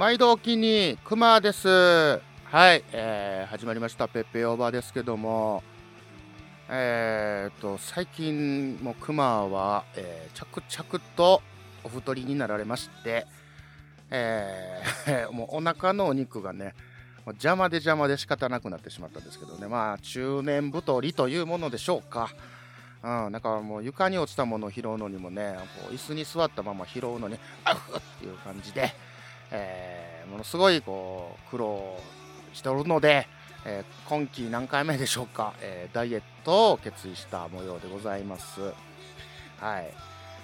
毎度おきにくまです。はい、えー、始まりました。ペッペオーバーですけども。えー、と最近もくまは、えー着々とお太りになられましてえー もうお腹のお肉がね邪魔で邪魔で仕方なくなってしまったんですけどね。まあ中年太りというものでしょうか。うん、なんかもう床に落ちたものを拾うのにもね、こう椅子に座ったまま拾うのに、あふっっていう感じで、えーものすごいこう苦労しておるので、えー今季何回目でしょうか、えーダイエットを決意した模様でございます。はい。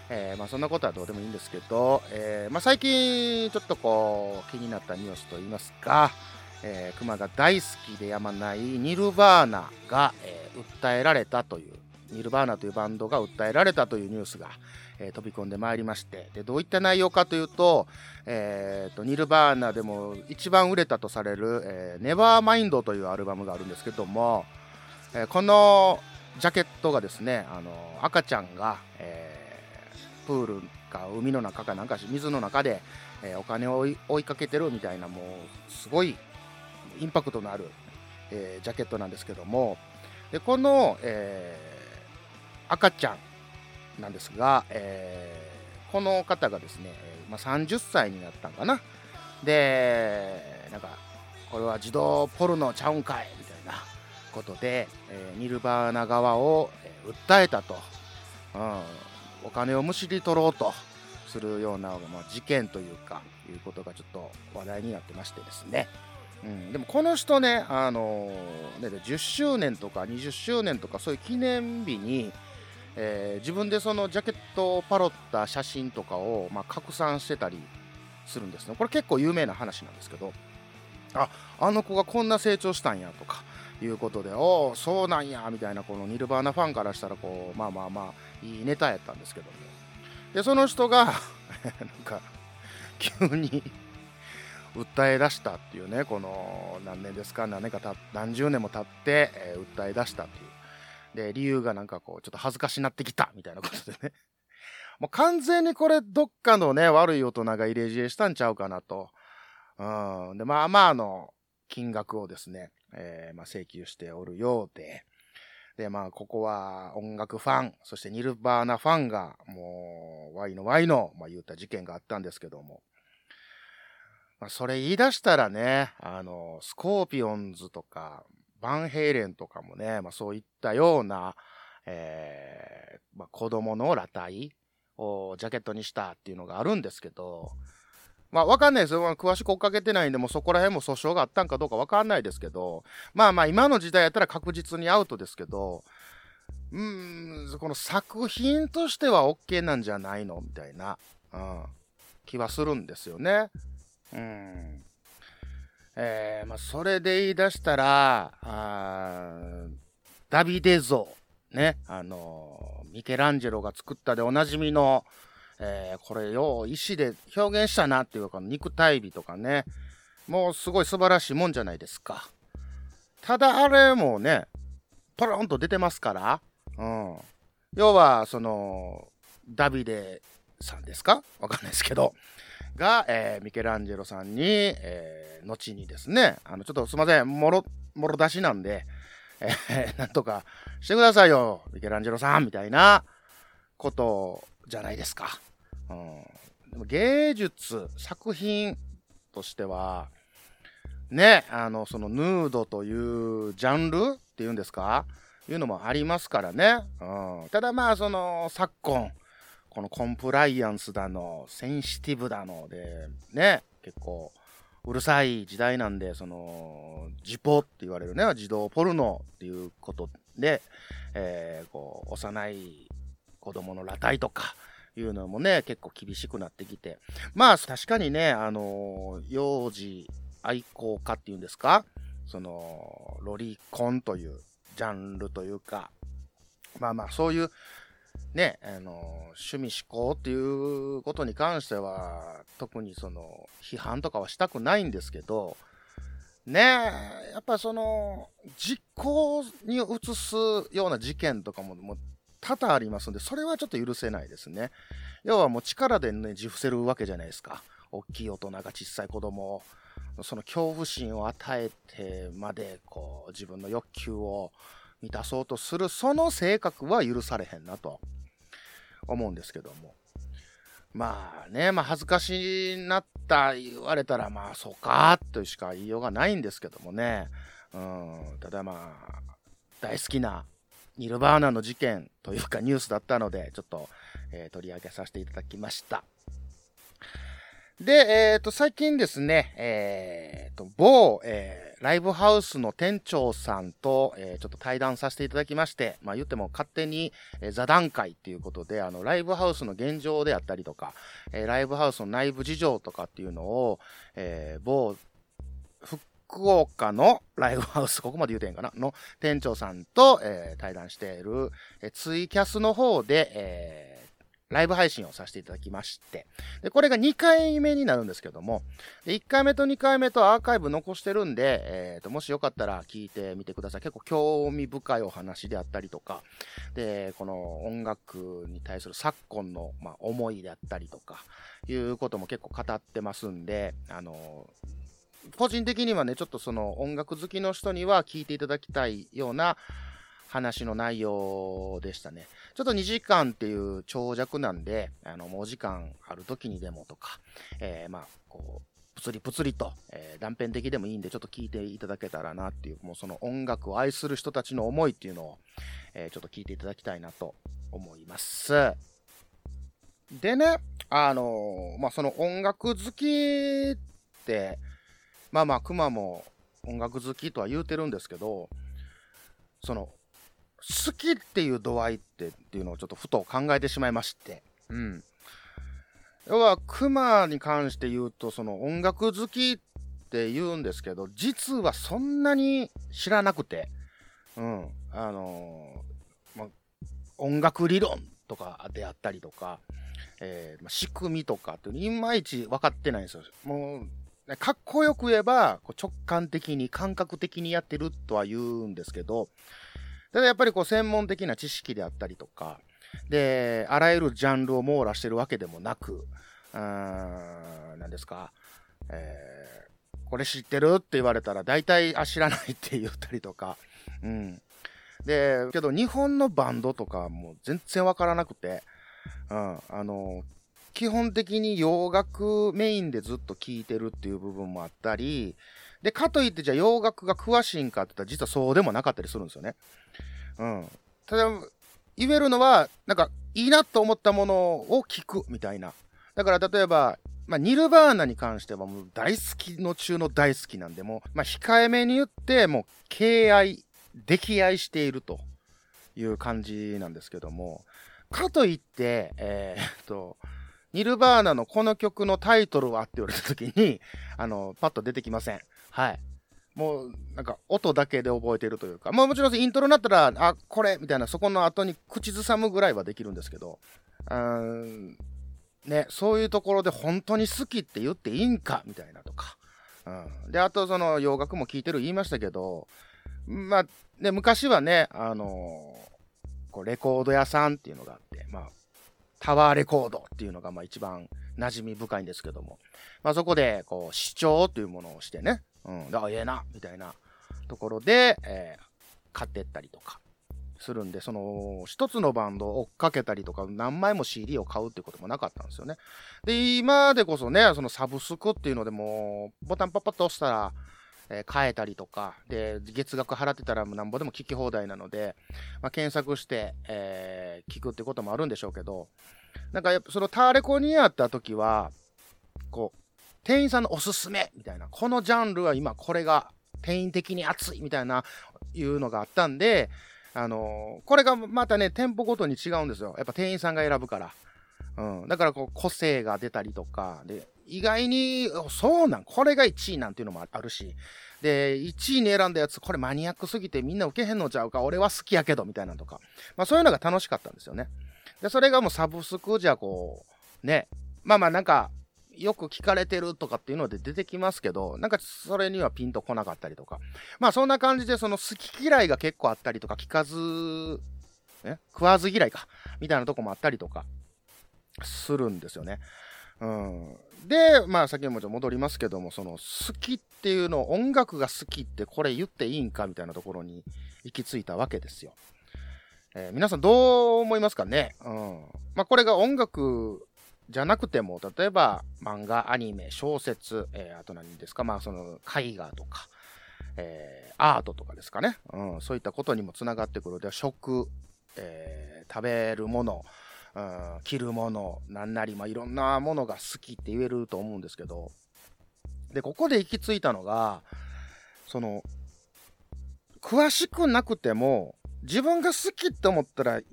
えーまあ、そんなことはどうでもいいんですけど、えーまあ、最近ちょっとこう気になったニュースといいますか、えー、熊が大好きでやまないニルバーナが、えー訴えられたというニルバーナというバンドが訴えられたというニュースが、えー飛び込んでまいりまして。でどういった内容かというと,、えーとニルバーナでも一番売れたとされる「えー、ネバーマインドというアルバムがあるんですけども、えーこのジャケットがですねあの赤ちゃんが、えープールか海の中かなんか水の中で、えお金を追いかけてるみたいなもうすごいインパクトのある、えジャケットなんですけども。でこの、え赤ちゃんなんですが、えーこの方がですね、まあ、30歳になったんかな。でなんかこれは自動ポルノちゃうんかいみたいなことで、えーニルバーナ側を、訴えたと、うん、お金をむしり取ろうとするような、まあ、事件というかいうことがちょっと話題になってましてですね、うん、でもこの人ね、あのーね10周年とか20周年とかそういう記念日に、えー自分でそのジャケットをパロった写真とかを、まあ、拡散してたりするんですね。これ結構有名な話なんですけどああの子がこんな成長したんやとかいうことでおおそうなんやみたいなこのニルバーナファンからしたらこうまあまあまあいいネタやったんですけども。でその人が なんか急に訴え出したっていうねこの何年ですか何年かた何十年も経って、えー訴え出したっていう。で理由がなんかこうちょっと恥ずかしなってきたみたいなことでね。もう完全にこれどっかのね悪い大人が入れ知恵したんちゃうかなと。うん。でまあまあの金額をですね、えーまあ、請求しておるようで。でまあここは音楽ファンそしてニルバーナファンがもう Y の Y の、まあ、言った事件があったんですけども。まあ、それ言い出したらね、あの、スコーピオンズとか、バンヘイレンとかもね、まあ、そういったような、えーまあ、子供の裸体をジャケットにしたっていうのがあるんですけど、まあ、わかんないですよ。まあ詳しく追っかけてないんで、もうそこら辺も訴訟があったんかどうかわかんないですけど、まあまあ、今の時代やったら確実にアウトですけど、うーん、この作品としては OK なんじゃないのみたいな、うん、気はするんですよね。うん。えーまあ、それで言い出したら、あダビデ像、ね、あのーミケランジェロが作ったでおなじみの、えーこれよう石で表現したなっていうか、肉体美とかね、もうすごい素晴らしいもんじゃないですか。ただあれもね、ポロンと出てますから、うん。要は、その、ダビデさんですか？わかんないですけど、が、えーミケランジェロさんに、えー後にですね、あの、ちょっとすいません、もろ、もろ出しなんで、えーなんとかしてくださいよ、ミケランジェロさん、みたいなことじゃないですか。うん。でも芸術、作品としては、ね、あの、そのヌードというジャンルっていうんですか？いうのもありますからね。うん。ただまあ、その、昨今、このコンプライアンスだの、センシティブだので、ね、結構、うるさい時代なんで、その、ジポって言われるね、自動ポルノっていうことで、えーこう、幼い子供の裸体とか、いうのもね、結構厳しくなってきて。まあ、確かにね、あの、幼児愛好家っていうんですか？その、ロリコンというジャンルというか、まあまあ、そういう、ね、あの、趣味思考っていうことに関しては、特にその、批判とかはしたくないんですけど、ねえ、やっぱその、実行に移すような事件とかも、もう多々ありますんで、それはちょっと許せないですね。要はもう力でね、じ伏せるわけじゃないですか。大きい大人が小さい子供を、その恐怖心を与えてまで、こう、自分の欲求を満たそうとする、その性格は許されへんなと思うんですけども。まあね、まあ恥ずかしなった言われたら、まあそうか、としか言いようがないんですけどもね。うん、ただまあ、大好きなニルバーナの事件というかニュースだったので、ちょっと、えー、取り上げさせていただきました。で、えっ、ー、と、最近ですね、えっ、ー、と、某、えー、ライブハウスの店長さんと、えー、ちょっと対談させていただきまして、まあ言っても勝手に、えー、座談会っていうことで、あの、ライブハウスの現状であったりとか、えー、ライブハウスの内部事情とかっていうのを、えー、某、福岡のライブハウス、ここまで言うてんかなの店長さんと、えー、対談している、えー、ツイキャスの方で、えーライブ配信をさせていただきまして、で、これが2回目になるんですけども、1回目と2回目とアーカイブ残してるんで、えー、と、もしよかったら聞いてみてください。結構興味深いお話であったりとか、で、この音楽に対する昨今の、まあ、思いであったりとか、いうことも結構語ってますんで、あの個人的にはね、ちょっとその音楽好きの人には聞いていただきたいような、話の内容でしたね。ちょっと2時間っていう長尺なんで、あの、もうお時間ある時にでもとか、えー、まあ、こう、ぷつりぷつりと、えー、断片的でもいいんで、ちょっと聞いていただけたらなっていう、もうその音楽を愛する人たちの思いっていうのを、えー、ちょっと聞いていただきたいなと思います。でね、あのー、まあ、その音楽好きって、まあまあ、熊も音楽好きとは言うてるんですけど、その好きっていう度合いってっていうのをちょっとふと考えてしまいまして。うん。要は、熊に関して言うと、その音楽好きって言うんですけど、実はそんなに知らなくて、うん。あのー、ま、音楽理論とかであったりとか、えー、ま、仕組みとかっていまいち分かってないんですよ。もう、かっこよく言えば、こう直感的に、感覚的にやってるとは言うんですけど、ただやっぱりこう専門的な知識であったりとか、で、あらゆるジャンルを網羅してるわけでもなく、うーん、何ですか、えー、これ知ってるって言われたら大体、あ、知らないって言ったりとか、うん。で、けど日本のバンドとかも全然わからなくて、うん、あの、基本的に洋楽メインでずっと聴いてるっていう部分もあったり、で、かといってじゃあ洋楽が詳しいんかって言ったら実はそうでもなかったりするんですよね。うん。ただ、言えるのは、なんか、いいなと思ったものを聞くみたいな。だから例えば、まあ、ニルバーナに関してはもう大好きの中の大好きなんで、もまあ、控えめに言って、もう敬愛、溺愛しているという感じなんですけども、かといって、えー、っと、ニルバーナのこの曲のタイトルはって言われた時に、あの、パッと出てきません。はい。もう、なんか、音だけで覚えてるというか、まあもちろんイントロになったら、あ、これみたいな、そこの後に口ずさむぐらいはできるんですけど、うん、ね、そういうところで本当に好きって言っていいんかみたいなとか。うん、で、あと、その、洋楽も聴いてる言いましたけど、まあ、ね、昔はね、あのー、こう、レコード屋さんっていうのがあって、まあ、タワーレコードっていうのがまあ一番馴染み深いんですけども、まあそこでこう視聴というものをしてね、うん、だからええな、みたいなところで、えー、買ってったりとかするんで、その一つのバンドを追っかけたりとか何枚も CD を買うってこともなかったんですよね。で、今でこそね、そのサブスクっていうのでもボタンパッパッと押したら、えー、変えたりとか、で、月額払ってたらなんぼでも聞き放題なので、まあ、検索して、えー、聞くってこともあるんでしょうけど、なんかやっぱそのターレコにあった時は、こう、店員さんのおすすめみたいな、このジャンルは今これが店員的に熱いみたいな、いうのがあったんで、あのー、これがまたね、店舗ごとに違うんですよ。やっぱ店員さんが選ぶから。うん。だからこう、個性が出たりとか、で、意外に、そうなん、これが1位なんていうのもあるし、で、1位に選んだやつ、これマニアックすぎてみんな受けへんのちゃうか、俺は好きやけど、みたいなとか。まあそういうのが楽しかったんですよね。で、それがもうサブスクじゃこう、ね、まあまあなんか、よく聞かれてるとかっていうので出てきますけど、なんかそれにはピンとこなかったりとか。まあそんな感じでその好き嫌いが結構あったりとか、聞かず、え？食わず嫌いか、みたいなとこもあったりとか、するんですよね。うん。で、まあ、先にもちょっと戻りますけども、その、好きっていうの、音楽が好きってこれ言っていいんかみたいなところに行き着いたわけですよ。えー、皆さんどう思いますかね？うん。まあ、これが音楽じゃなくても、例えば漫画、アニメ、小説、えー、あと何ですか、まあその絵画とか、えー、アートとかですかね、うん、そういったことにもつながってくる。で、食、えー、食べるもの、うん、着るもの、なんなり、まあいろんなものが好きって言えると思うんですけど、で、ここで行き着いたのが、その、詳しくなくても、自分が好きって思ったらい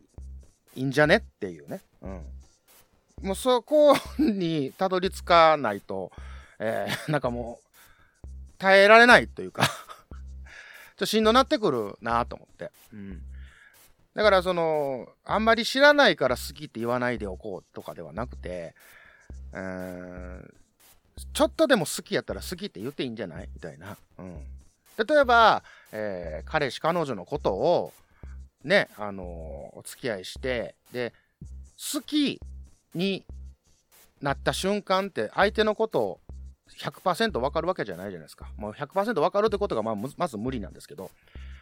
いんじゃね？っていうね。うん。もうそこにたどり着かないと、えー、なんかもう、耐えられないというか ちょっとしんどなってくるなと思って。うん。だからその、あんまり知らないから好きって言わないでおこうとかではなくて、うーん、ちょっとでも好きやったら好きって言っていいんじゃない？みたいな。うん。例えば、えー、彼氏、彼女のことを、ね、あのー、お付き合いして、で、好きになった瞬間って相手のことを100%分かるわけじゃないじゃないですか。もう100%分かるってことがまあまず無理なんですけど。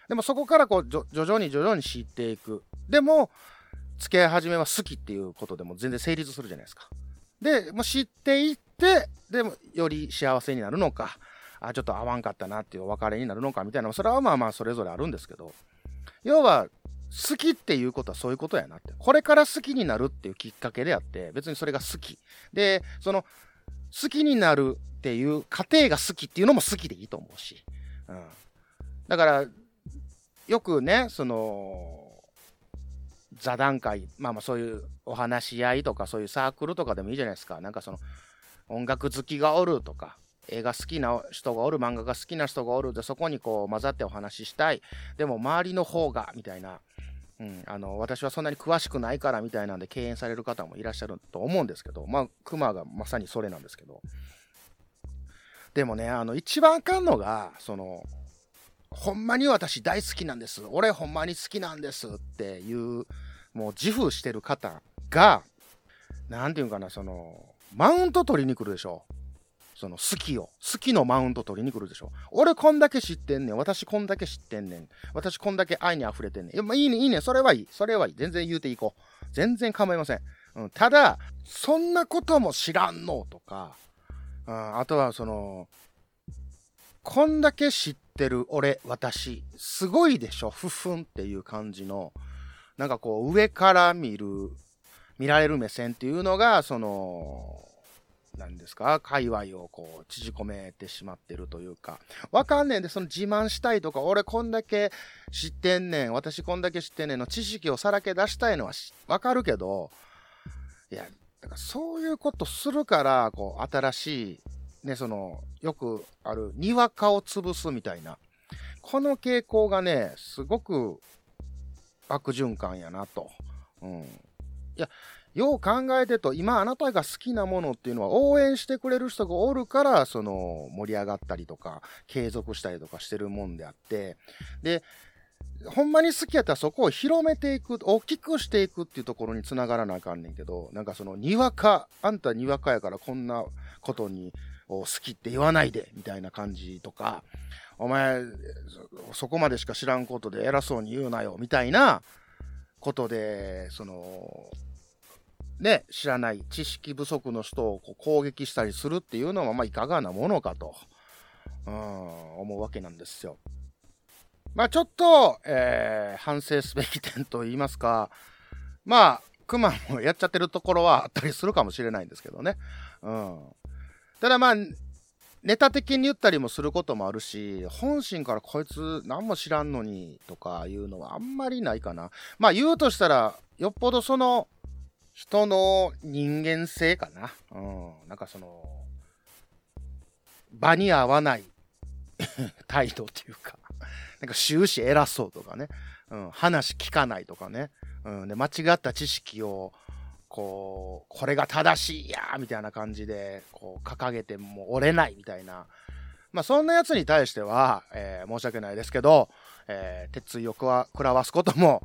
でもそこからこう徐々に徐々に知っていく。でも、付き合い始めは好きっていうことでも全然成立するじゃないですか。で、も知っていって、でもより幸せになるのか、あ、ちょっと合わんかったなっていうお別れになるのかみたいな、それはまあまあそれぞれあるんですけど、要は好きっていうことはそういうことやなって。これから好きになるっていうきっかけであって、別にそれが好き。で、その、好きになるっていう過程が好きっていうのも好きでいいと思うし。うん。だから、よくね、その、座談会、まあまあそういうお話し合いとかそういうサークルとかでもいいじゃないですか。なんかその、音楽好きがおるとか、映画好きな人がおる、漫画が好きな人がおるで、そこにこう混ざってお話ししたい。でも周りの方が、みたいな。うん、あの私はそんなに詳しくないからみたいなんで敬遠される方もいらっしゃると思うんですけど、まあ、クマがまさにそれなんですけど。でもね、あの、一番あかんのが、その、ほんまに私大好きなんです。俺ほんまに好きなんですっていう、もう自負してる方が、なんていうかな、その、マウント取りに来るでしょ。その好きを、好きのマウント取りに来るでしょ。俺こんだけ知ってんねん。私こんだけ知ってんねん。私こんだけ愛に溢れてんねん。いや、まあ、いいね、いいね。それはいい。それはいい。全然言うていこう。全然構いません。うん、ただ、そんなことも知らんのとか、うん、あとはその、こんだけ知ってる俺、私、すごいでしょ。ふふんっていう感じの、なんかこう、上から見る、見られる目線っていうのが、その、なんですか、界隈をこう、縮こめてしまってるというか、わかんねえんで、その自慢したいとか、俺こんだけ知ってんねん、私こんだけ知ってんねんの知識をさらけ出したいのはわかるけど、いや、だからそういうことするから、こう、新しい、ね、その、よくある、にわかを潰すみたいな、この傾向がね、すごく悪循環やなと。うん。いや、よう考えてと、今あなたが好きなものっていうのは応援してくれる人がおるから、その盛り上がったりとか、継続したりとかしてるもんであって、で、ほんまに好きやったらそこを広めていく、大きくしていくっていうところにつながらなあかんねんけど、なんかその、にわか、あんたにわかやからこんなことにを好きって言わないで、みたいな感じとか、お前、そこまでしか知らんことで偉そうに言うなよ、みたいなことで、その、ね、知らない知識不足の人をこう攻撃したりするっていうのは、まあ、いかがなものかと、うん、思うわけなんですよ。まあ、ちょっと、えー、反省すべき点と言いますか、まあ、クマもやっちゃってるところはあったりするかもしれないんですけどね。うん。ただまあ、ネタ的に言ったりもすることもあるし、本心からこいつ何も知らんのにとかいうのはあんまりないかな。まあ言うとしたら、よっぽどその、人の人間性かな。うん。なんかその、場に合わない 態度っていうか、なんか終始偉そうとかね。うん。話聞かないとかね。うん。で、間違った知識を、こう、これが正しいやーみたいな感じで、こう、掲げても折れないみたいな。まあ、そんなやつに対しては、えー、申し訳ないですけど、えー、鉄意を食らわすことも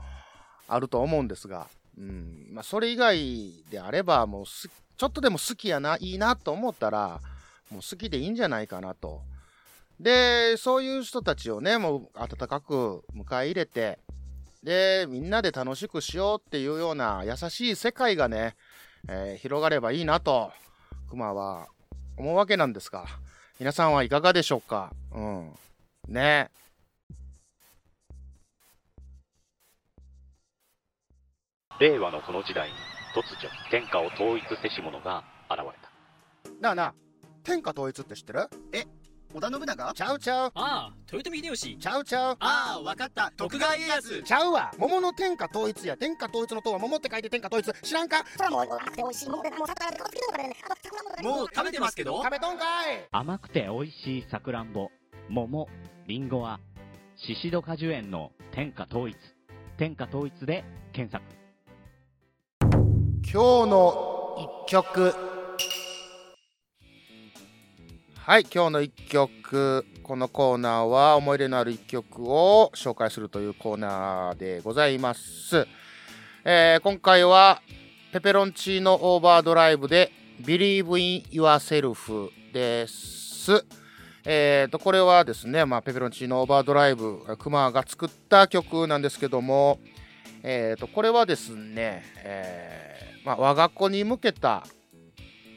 あると思うんですが、うんまあ、それ以外であれば、もうちょっとでも好きやな、いいなと思ったら、もう好きでいいんじゃないかなと。で、そういう人たちをね、もう温かく迎え入れて、で、みんなで楽しくしようっていうような優しい世界がね、えー、広がればいいなと、熊は思うわけなんですが、皆さんはいかがでしょうか？うん。ね。令和のこの時代に突如天下を統一せし者が現れたなあなあ天下統一って知ってる？え織田信長？ちゃうちゃう。ああ豊臣秀吉。ちゃうちゃう。ああわかった。徳川家康。ちゃうわ。桃の天下統一や天下統一の塔は桃って書いて天下統一。知らんか？それはもう甘くて美味しい桃でもうもう食べてますけど。食べとんかい甘くて美味しいさくらんぼ桃。りんごは宍戸果樹園の天下統一。天下統一で検索。今日の一曲はい今日の一曲このコーナーは思い入れのある一曲を紹介するというコーナーでございます、えー、今回はペペロンチーノオーバードライブで Believe in Yourself ですえーと、これはですね、まあ、ペペロンチーノオーバードライブ、クマが作った曲なんですけども、えーと、これはですね、えーまあ、我が子に向けた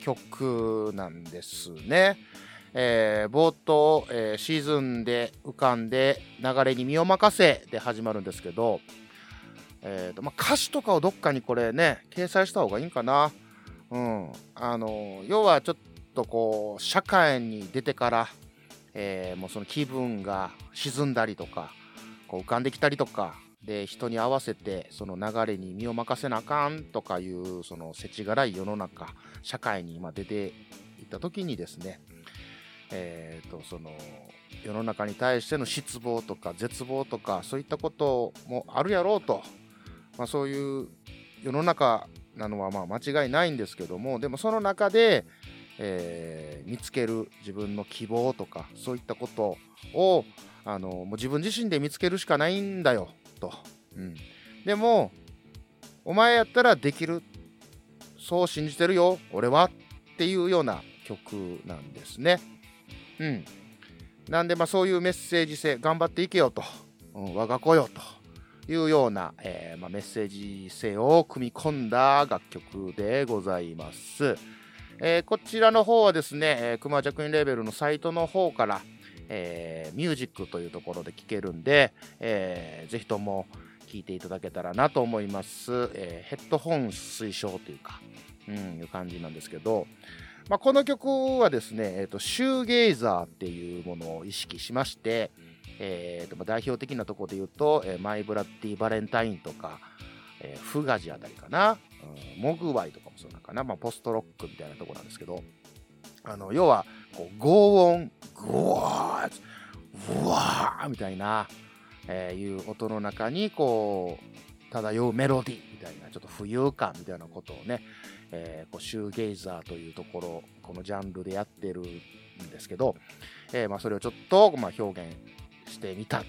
曲なんですね。えー、冒頭、えー、シーズンで浮かんで流れに身を任せで始まるんですけど、えーとまあ、歌詞とかをどっかにこれね掲載した方がいいんかな、うん、あの要はちょっとこう社会に出てから、えー、もうその気分が沈んだりとかこう浮かんできたりとかで人に合わせてその流れに身を任せなあかんとかいうその世知辛い世の中社会に今出ていった時にですねえーと、その世の中に対しての失望とか絶望とかそういったこともあるやろうと、まあ、そういう世の中なのはまあ間違いないんですけどもでもその中で、えー、見つける自分の希望とかそういったことをあのもう自分自身で見つけるしかないんだよと、うん、でもお前やったらできる。そう信じてるよ俺はっていうような曲なんですね。うん。なんで、まあ、そういうメッセージ性、頑張っていけよと、うん、我が子よというような、えー、まあ、メッセージ性を組み込んだ楽曲でございます。えー、こちらの方はですね、えー、クマジャクインレーベルのサイトの方から、えー、ミュージックというところで聴けるんで、えー、ぜひとも聴いていただけたらなと思います。えー、ヘッドホン推奨というか、うん、いう感じなんですけど、まあ、この曲はですね、えーと、シューゲイザーっていうものを意識しまして、えーと、代表的なところで言うと、えー、マイ・ブラッディ・バレンタインとか、えー、フガジあたりかな、うん、モグワイとかもそうなのかな、まあ、ポストロックみたいなとこなんですけど、あの要はこう轟音、グワー、うわーみたいな、えー、いう音の中にこう漂うメロディーみたいな、ちょっと浮遊感みたいなことをね、えー、こうシューゲイザーというところ、このジャンルでやってるんですけど、えー、まあ、それをちょっと、まあ、表現してみたと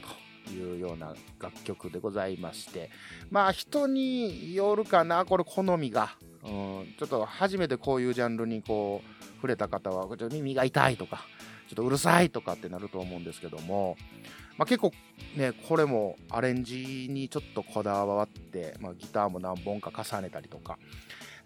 いうような楽曲でございまして、まあ人によるかな、これ好みが。うん、ちょっと初めてこういうジャンルにこう触れた方は、ちょっと耳が痛いとか、ちょっとうるさいとかってなると思うんですけども、まあ、結構ね、これもアレンジにちょっとこだわって、まあ、ギターも何本か重ねたりとか、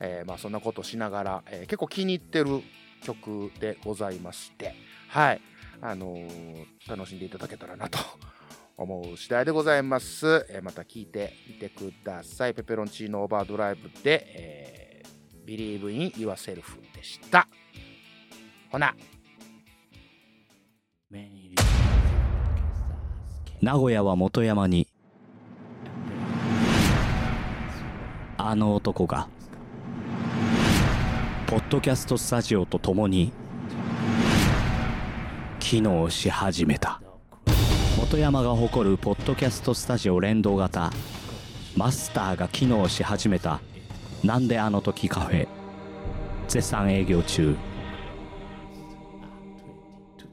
えー、まあ、そんなことしながら、えー、結構気に入ってる曲でございまして、はい、あのー、楽しんでいただけたらなと 思う次第でございます。えまた聴いてみてください。ペペロンチーノオーバードライブで、えー、Believe in Yourself でした。ほな。名古屋は元山にあの男がポッドキャストスタジオとともに機能し始めた。本山が誇るポッドキャストスタジオ連動型マスターが機能し始めた。なんであの時カフェ絶賛営業中。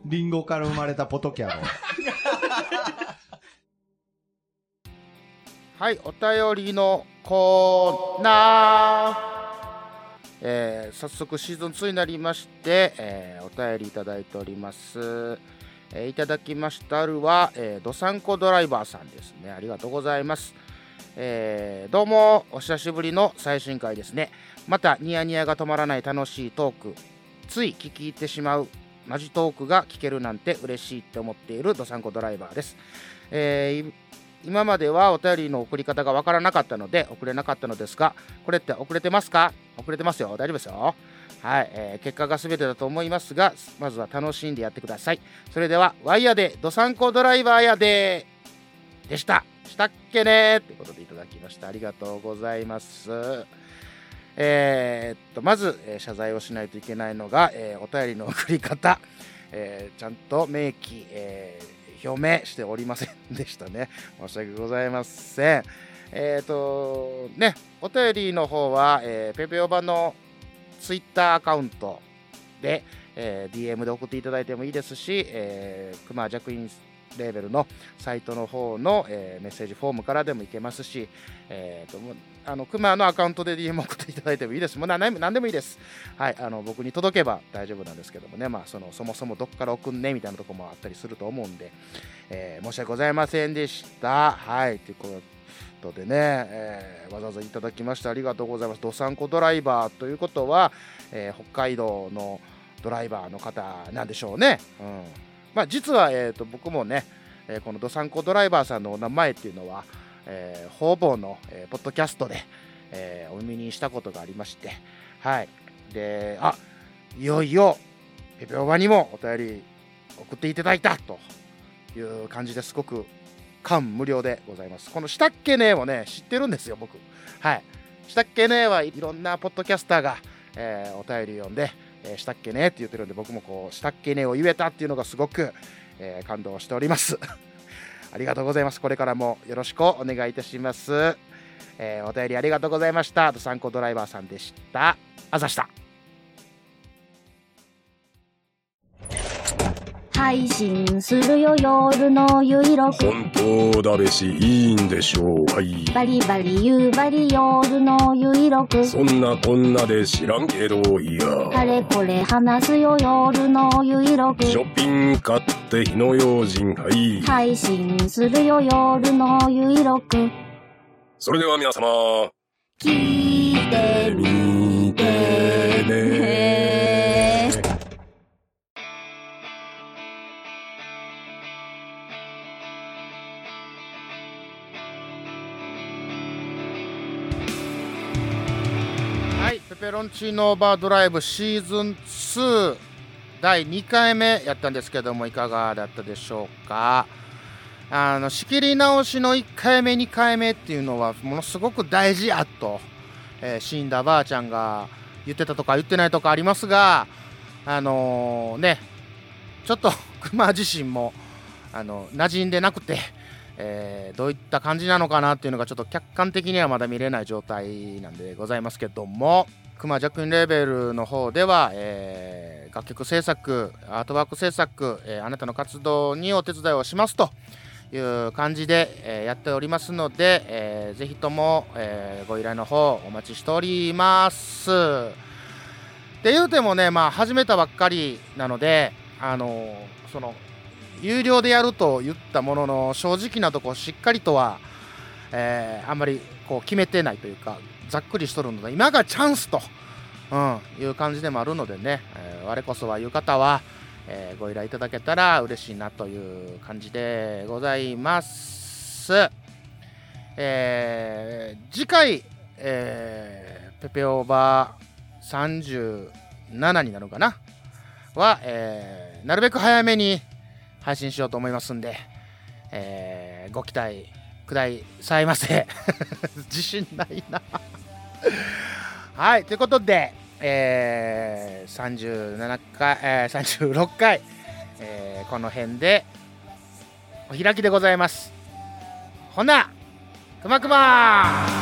リンゴから生まれたポトキャロ。はいお便りのコーナーえー早速シーズン2になりまして、えーお便りいただいております。えーいただきましたるは、えー、どさんこドライバーさんですね。ありがとうございます。えどうもお久しぶりの最新回ですね。またニヤニヤが止まらない楽しいトーク、つい聞き入ってしまうマジトークが聞けるなんて嬉しいって思っているどさんこドライバーです。えー今まではお便りの送り方がわからなかったので送れなかったのですが、これって遅れてますか？遅れてますよ。大丈夫ですよ。はい、えー結果が全てだと思いますが、まずは楽しんでやってください。それでは、ワイヤーでどさんこドライバーやででした。したっけね？ってことでいただきました。ありがとうございます。えーっと、まず、えー謝罪をしないといけないのが、えーお便りの送り方、えちゃんと明記、えー表明しておりませんでしたね。申し訳ございません。えーっと、ね、お便りの方は、えーペペオバのツイッターアカウントで、えー DM で送っていただいてもいいですし、えー、クマ弱印レーベルのサイトの方の、えーメッセージフォームからでもいけますし、えーとあのクマのアカウントで DM 送っていただいてもいいです。もう何でも何でもいいです。はい、あの僕に届けば大丈夫なんですけどもね、まあ、そのそもそもどっから送んねみたいなとこもあったりすると思うんで、えー申し訳ございませんでした。はい、ということでね、えーわざわざいただきましてありがとうございます。どさんこドライバーということは、えー北海道のドライバーの方なんでしょうね。うんまあ、実は、えー、と僕もね、えーこのどさんこドライバーさんのお名前っていうのは、えー方々の、えーポッドキャストで、えーお耳にしたことがありまして、はい。で、あいよいよ、ペペオバにもお便り送っていただいたという感じですごく感無量でございます。このしたっけねーもね、知ってるんですよ、僕。はい。したっけねーはいろんなポッドキャスターが、えーお便り読んで、えーしたっけねーって言ってるんで、僕もこう、したっけねーを言えたっていうのがすごく、えー感動しております。ありがとうございます。これからもよろしくお願いいたします。えーお便りありがとうございました。ドサンコドライバーさんでした。あざした。配信するよ夜のゆいろく。本当だべしいいんでしょう。はい。バリバリ夕張夜のゆいろく。そんなこんなで知らんけどいや。あれこれ話すよ夜のゆいろく。ショッピング買って火の用心。はい。配信するよ夜のゆいろく。それでは皆様。聞いてみてねい、ペペロンチーノオーバードライブシーズン2第2回目やったんですけどもいかがだったでしょうか？あの仕切り直しの1回目2回目っていうのはものすごく大事やと、えー死んだばあちゃんが言ってたとか言ってないとかありますがあのねちょっと クマ自身もあの馴染んでなくて、えーどういった感じなのかなっていうのがちょっと客観的にはまだ見れない状態なんでございますけどもクマジャックインレーベルの方では、えー楽曲制作アートワーク制作、えーあなたの活動にお手伝いをしますという感じで、えやっておりますので、えーぜひとも、えご依頼の方お待ちしております。って言うてもね、まあ、始めたばっかりなので、あのその有料でやると言ったものの正直なとこしっかりとは、えーあんまりこう決めてないというかざっくりしとるので今がチャンスと、うん、いう感じでもあるのでね、えー我こそはいう方は、えーご依頼いただけたら嬉しいなという感じでございます。えー次回、えーペペオーバー37になるかな？は、えーなるべく早めに配信しようと思いますんで、えーご期待くださいませ。自信ないな。はいということで、えー37回、えー36回、えーこの辺でお開きでございます。ほなくまくま